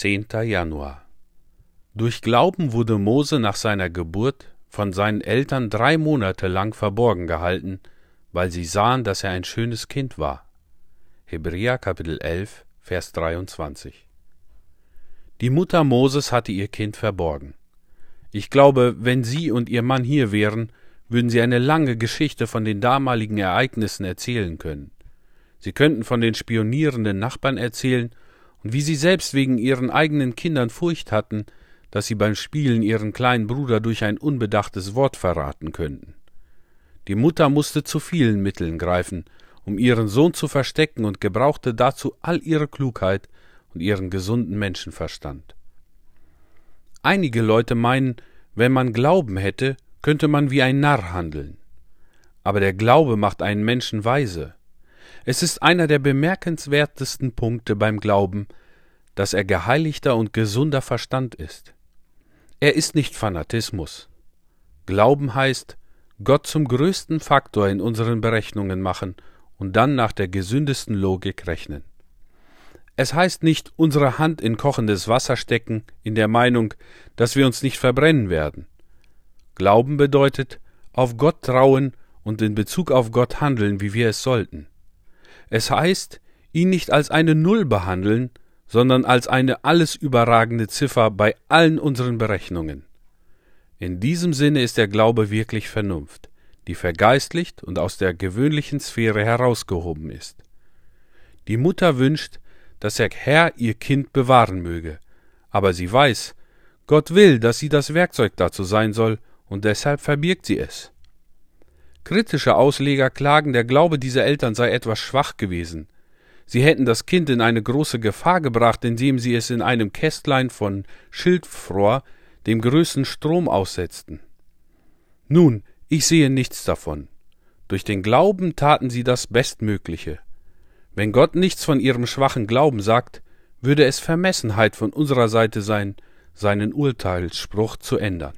10. Januar Durch Glauben wurde Mose nach seiner Geburt von seinen Eltern drei Monate lang verborgen gehalten, weil sie sahen, dass er ein schönes Kind war. Hebräer Kapitel 11, Vers 23. Die Mutter Moses hatte ihr Kind verborgen. Ich glaube, wenn Sie und Ihr Mann hier wären, würden Sie eine lange Geschichte von den damaligen Ereignissen erzählen können. Sie könnten von den spionierenden Nachbarn erzählen und wie sie selbst wegen ihren eigenen Kindern Furcht hatten, dass sie beim Spielen ihren kleinen Bruder durch ein unbedachtes Wort verraten könnten. Die Mutter musste zu vielen Mitteln greifen, um ihren Sohn zu verstecken und gebrauchte dazu all ihre Klugheit und ihren gesunden Menschenverstand. Einige Leute meinen, wenn man Glauben hätte, könnte man wie ein Narr handeln. Aber der Glaube macht einen Menschen weise. Es ist einer der bemerkenswertesten Punkte beim Glauben, dass er geheiligter und gesunder Verstand ist. Er ist nicht Fanatismus. Glauben heißt, Gott zum größten Faktor in unseren Berechnungen machen und dann nach der gesündesten Logik rechnen. Es heißt nicht unsere Hand in kochendes Wasser stecken, in der Meinung, dass wir uns nicht verbrennen werden. Glauben bedeutet, auf Gott trauen und in Bezug auf Gott handeln, wie wir es sollten. Es heißt, ihn nicht als eine Null behandeln, sondern als eine alles überragende Ziffer bei allen unseren Berechnungen. In diesem Sinne ist der Glaube wirklich Vernunft, die vergeistlicht und aus der gewöhnlichen Sphäre herausgehoben ist. Die Mutter wünscht, dass der Herr ihr Kind bewahren möge, aber sie weiß, Gott will, dass sie das Werkzeug dazu sein soll, und deshalb verbirgt sie es. Kritische Ausleger klagen, der Glaube dieser Eltern sei etwas schwach gewesen. Sie hätten das Kind in eine große Gefahr gebracht, indem sie es in einem Kästlein von Schildfrohr dem größten Strom aussetzten. Nun, ich sehe nichts davon. Durch den Glauben taten sie das Bestmögliche. Wenn Gott nichts von ihrem schwachen Glauben sagt, würde es Vermessenheit von unserer Seite sein, seinen Urteilsspruch zu ändern.